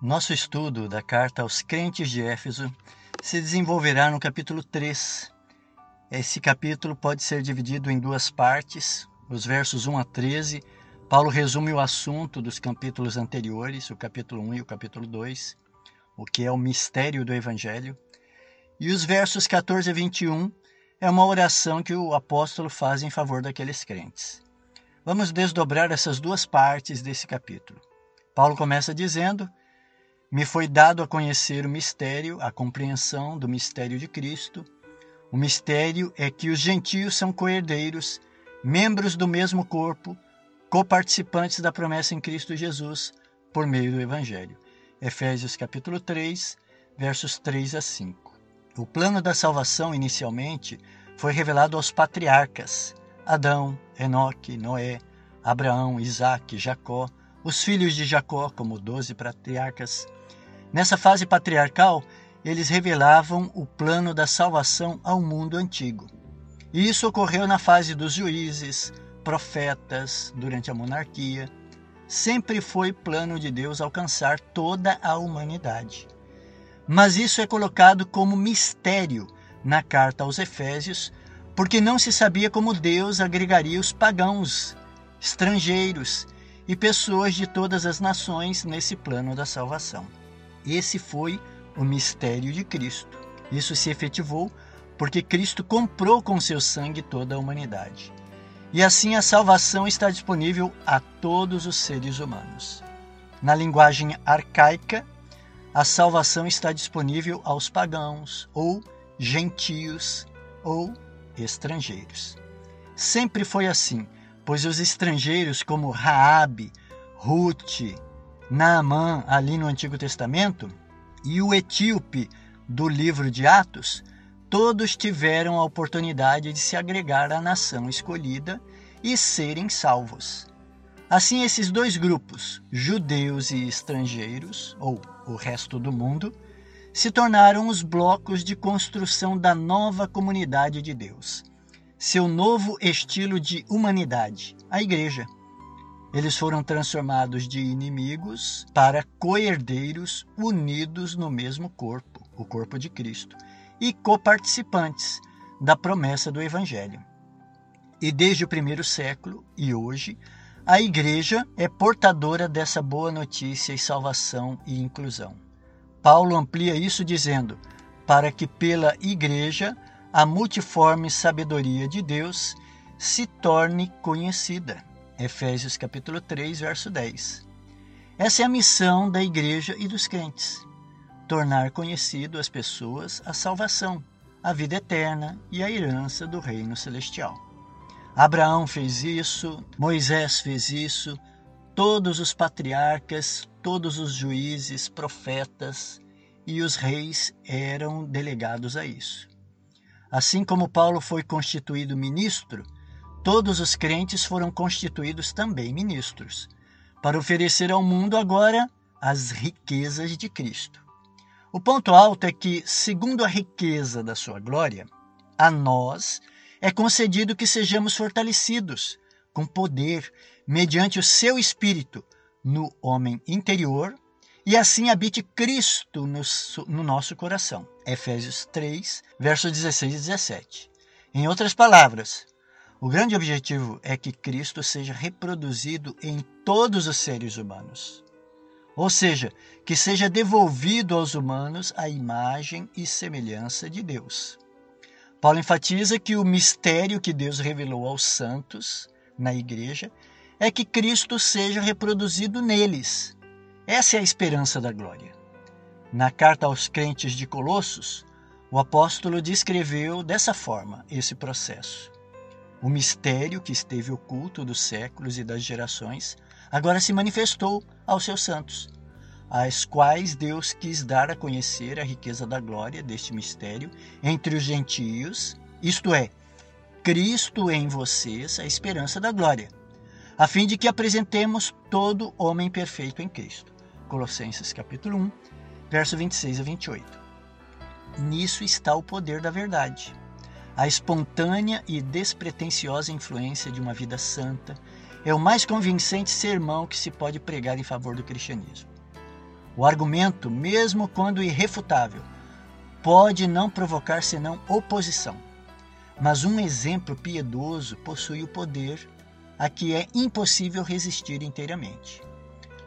Nosso estudo da carta aos crentes de Éfeso se desenvolverá no capítulo 3. Esse capítulo pode ser dividido em duas partes. Os versos 1 a 13, Paulo resume o assunto dos capítulos anteriores, o capítulo 1 e o capítulo 2, o que é o mistério do Evangelho. E os versos 14 a 21 é uma oração que o apóstolo faz em favor daqueles crentes. Vamos desdobrar essas duas partes desse capítulo. Paulo começa dizendo me foi dado a conhecer o mistério, a compreensão do mistério de Cristo. O mistério é que os gentios são coerdeiros, membros do mesmo corpo, coparticipantes da promessa em Cristo Jesus por meio do Evangelho. Efésios capítulo 3, versos 3 a 5. O plano da salvação inicialmente foi revelado aos patriarcas: Adão, Enoque, Noé, Abraão, Isaque, Jacó, os filhos de Jacó, como doze patriarcas, Nessa fase patriarcal, eles revelavam o plano da salvação ao mundo antigo. E isso ocorreu na fase dos juízes, profetas, durante a monarquia. Sempre foi plano de Deus alcançar toda a humanidade. Mas isso é colocado como mistério na carta aos Efésios, porque não se sabia como Deus agregaria os pagãos, estrangeiros e pessoas de todas as nações nesse plano da salvação. Esse foi o mistério de Cristo. Isso se efetivou porque Cristo comprou com seu sangue toda a humanidade. E assim a salvação está disponível a todos os seres humanos. Na linguagem arcaica, a salvação está disponível aos pagãos, ou gentios, ou estrangeiros. Sempre foi assim, pois os estrangeiros como Raabe, Ruth, Naamã, ali no Antigo Testamento, e o etíope do livro de Atos, todos tiveram a oportunidade de se agregar à nação escolhida e serem salvos. Assim, esses dois grupos, judeus e estrangeiros, ou o resto do mundo, se tornaram os blocos de construção da nova comunidade de Deus, seu novo estilo de humanidade, a Igreja. Eles foram transformados de inimigos para coerdeiros unidos no mesmo corpo, o corpo de Cristo, e coparticipantes da promessa do Evangelho. E desde o primeiro século e hoje, a Igreja é portadora dessa boa notícia e salvação e inclusão. Paulo amplia isso dizendo: para que pela Igreja a multiforme sabedoria de Deus se torne conhecida Efésios capítulo 3, verso 10. Essa é a missão da igreja e dos crentes: tornar conhecido às pessoas a salvação, a vida eterna e a herança do reino celestial. Abraão fez isso, Moisés fez isso, todos os patriarcas, todos os juízes, profetas e os reis eram delegados a isso. Assim como Paulo foi constituído ministro, Todos os crentes foram constituídos também ministros, para oferecer ao mundo agora as riquezas de Cristo. O ponto alto é que, segundo a riqueza da sua glória, a nós é concedido que sejamos fortalecidos com poder mediante o seu espírito no homem interior e assim habite Cristo no, no, nosso coração. Efésios 3, versos 16 e 17. Em outras palavras, o grande objetivo é que Cristo seja reproduzido em todos os seres humanos. Ou seja, que seja devolvido aos humanos a imagem e semelhança de Deus. Paulo enfatiza que o mistério que Deus revelou aos santos na igreja é que Cristo seja reproduzido neles. Essa é a esperança da glória. Na carta aos crentes de Colossos, o apóstolo descreveu dessa forma esse processo. O mistério que esteve oculto dos séculos e das gerações agora se manifestou aos seus santos, às quais Deus quis dar a conhecer a riqueza da glória deste mistério entre os gentios, isto é, Cristo em vocês, a esperança da glória, a fim de que apresentemos todo homem perfeito em Cristo. Colossenses capítulo 1, verso 26 a 28. Nisso está o poder da verdade a espontânea e despretensiosa influência de uma vida santa é o mais convincente sermão que se pode pregar em favor do cristianismo. O argumento, mesmo quando irrefutável, pode não provocar senão oposição. Mas um exemplo piedoso possui o poder a que é impossível resistir inteiramente.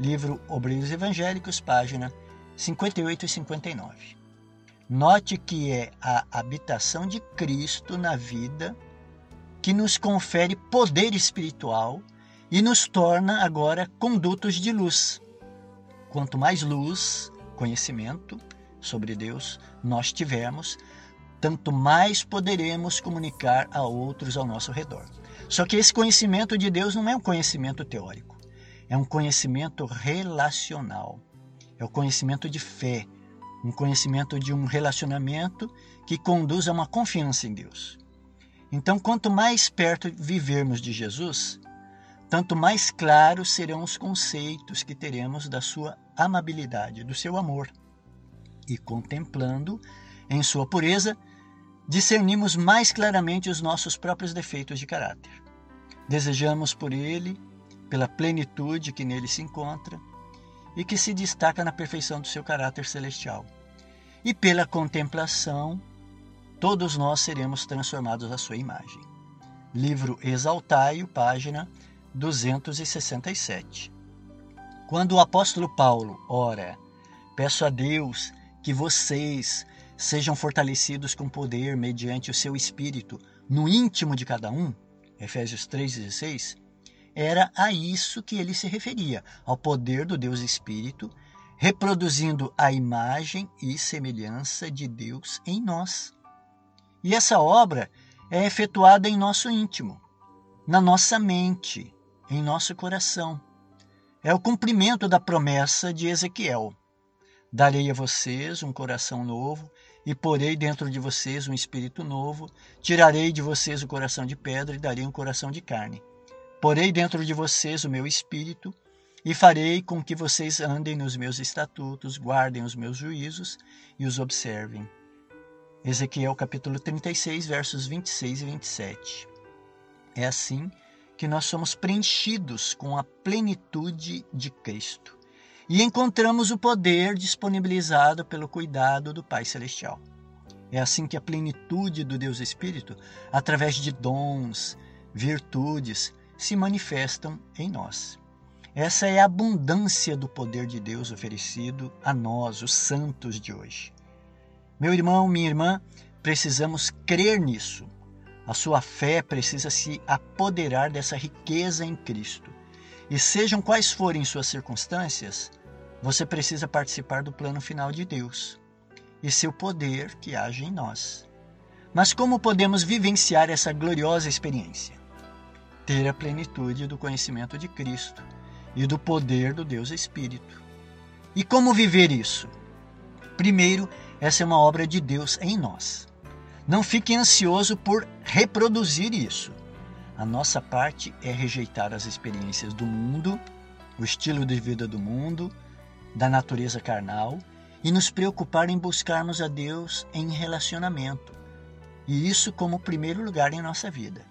Livro Obreiros Evangélicos, página 58 e 59. Note que é a habitação de Cristo na vida que nos confere poder espiritual e nos torna agora condutos de luz. Quanto mais luz, conhecimento sobre Deus nós tivermos, tanto mais poderemos comunicar a outros ao nosso redor. Só que esse conhecimento de Deus não é um conhecimento teórico, é um conhecimento relacional. É o conhecimento de fé, um conhecimento de um relacionamento que conduz a uma confiança em Deus. Então, quanto mais perto vivermos de Jesus, tanto mais claros serão os conceitos que teremos da sua amabilidade, do seu amor. E contemplando em sua pureza, discernimos mais claramente os nossos próprios defeitos de caráter. Desejamos por ele, pela plenitude que nele se encontra e que se destaca na perfeição do seu caráter celestial e pela contemplação, todos nós seremos transformados à sua imagem. Livro Exaltaio, página 267. Quando o apóstolo Paulo ora, peço a Deus que vocês sejam fortalecidos com poder mediante o seu espírito no íntimo de cada um, Efésios 3:16, era a isso que ele se referia, ao poder do Deus Espírito reproduzindo a imagem e semelhança de Deus em nós. E essa obra é efetuada em nosso íntimo, na nossa mente, em nosso coração. É o cumprimento da promessa de Ezequiel: Darei a vocês um coração novo e porei dentro de vocês um espírito novo, tirarei de vocês o coração de pedra e darei um coração de carne. Porei dentro de vocês o meu espírito e farei com que vocês andem nos meus estatutos, guardem os meus juízos e os observem. Ezequiel capítulo 36, versos 26 e 27. É assim que nós somos preenchidos com a plenitude de Cristo e encontramos o poder disponibilizado pelo cuidado do Pai Celestial. É assim que a plenitude do Deus Espírito, através de dons, virtudes, se manifestam em nós. Essa é a abundância do poder de Deus oferecido a nós, os santos de hoje. Meu irmão, minha irmã, precisamos crer nisso. A sua fé precisa se apoderar dessa riqueza em Cristo. E sejam quais forem suas circunstâncias, você precisa participar do plano final de Deus e seu poder que age em nós. Mas como podemos vivenciar essa gloriosa experiência? Ter a plenitude do conhecimento de Cristo e do poder do Deus Espírito. E como viver isso? Primeiro, essa é uma obra de Deus em nós. Não fique ansioso por reproduzir isso. A nossa parte é rejeitar as experiências do mundo, o estilo de vida do mundo, da natureza carnal e nos preocupar em buscarmos a Deus em relacionamento. E isso como primeiro lugar em nossa vida.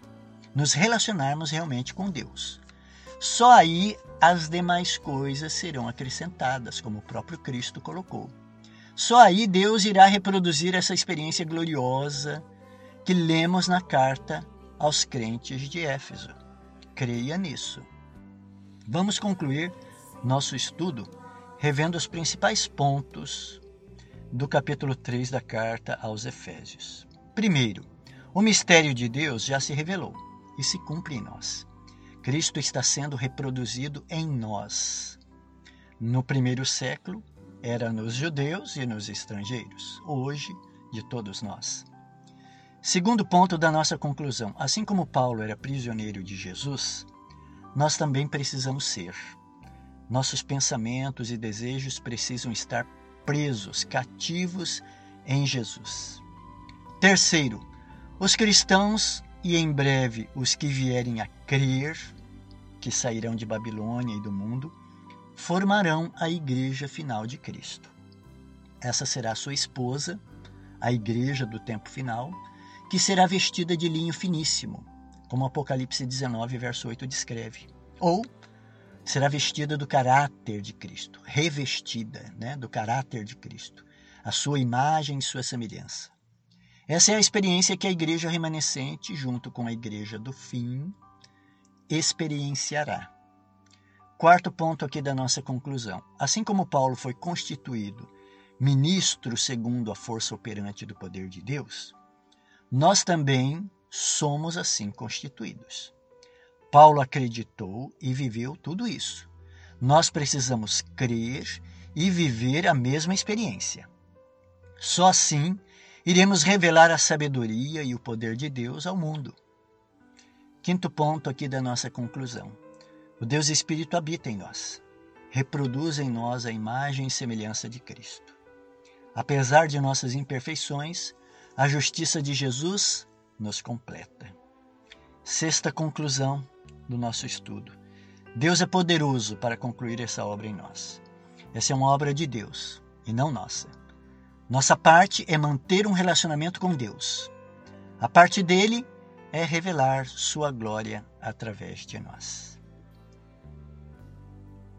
Nos relacionarmos realmente com Deus. Só aí as demais coisas serão acrescentadas, como o próprio Cristo colocou. Só aí Deus irá reproduzir essa experiência gloriosa que lemos na carta aos crentes de Éfeso. Creia nisso. Vamos concluir nosso estudo revendo os principais pontos do capítulo 3 da carta aos Efésios. Primeiro, o mistério de Deus já se revelou e se cumpre em nós. Cristo está sendo reproduzido em nós. No primeiro século, era nos judeus e nos estrangeiros, hoje, de todos nós. Segundo ponto da nossa conclusão: assim como Paulo era prisioneiro de Jesus, nós também precisamos ser. Nossos pensamentos e desejos precisam estar presos, cativos em Jesus. Terceiro, os cristãos e em breve os que vierem a crer que sairão de Babilônia e do mundo, formarão a igreja final de Cristo. Essa será sua esposa, a igreja do tempo final, que será vestida de linho finíssimo, como Apocalipse 19, verso 8 descreve. Ou será vestida do caráter de Cristo, revestida né, do caráter de Cristo, a sua imagem e sua semelhança. Essa é a experiência que a igreja remanescente, junto com a igreja do fim, experienciará. Quarto ponto aqui da nossa conclusão. Assim como Paulo foi constituído ministro segundo a força operante do poder de Deus, nós também somos assim constituídos. Paulo acreditou e viveu tudo isso. Nós precisamos crer e viver a mesma experiência. Só assim iremos revelar a sabedoria e o poder de Deus ao mundo. Quinto ponto aqui da nossa conclusão. O Deus Espírito habita em nós, reproduz em nós a imagem e semelhança de Cristo. Apesar de nossas imperfeições, a justiça de Jesus nos completa. Sexta conclusão do nosso estudo. Deus é poderoso para concluir essa obra em nós. Essa é uma obra de Deus e não nossa. Nossa parte é manter um relacionamento com Deus. A parte dele é revelar sua glória através de nós.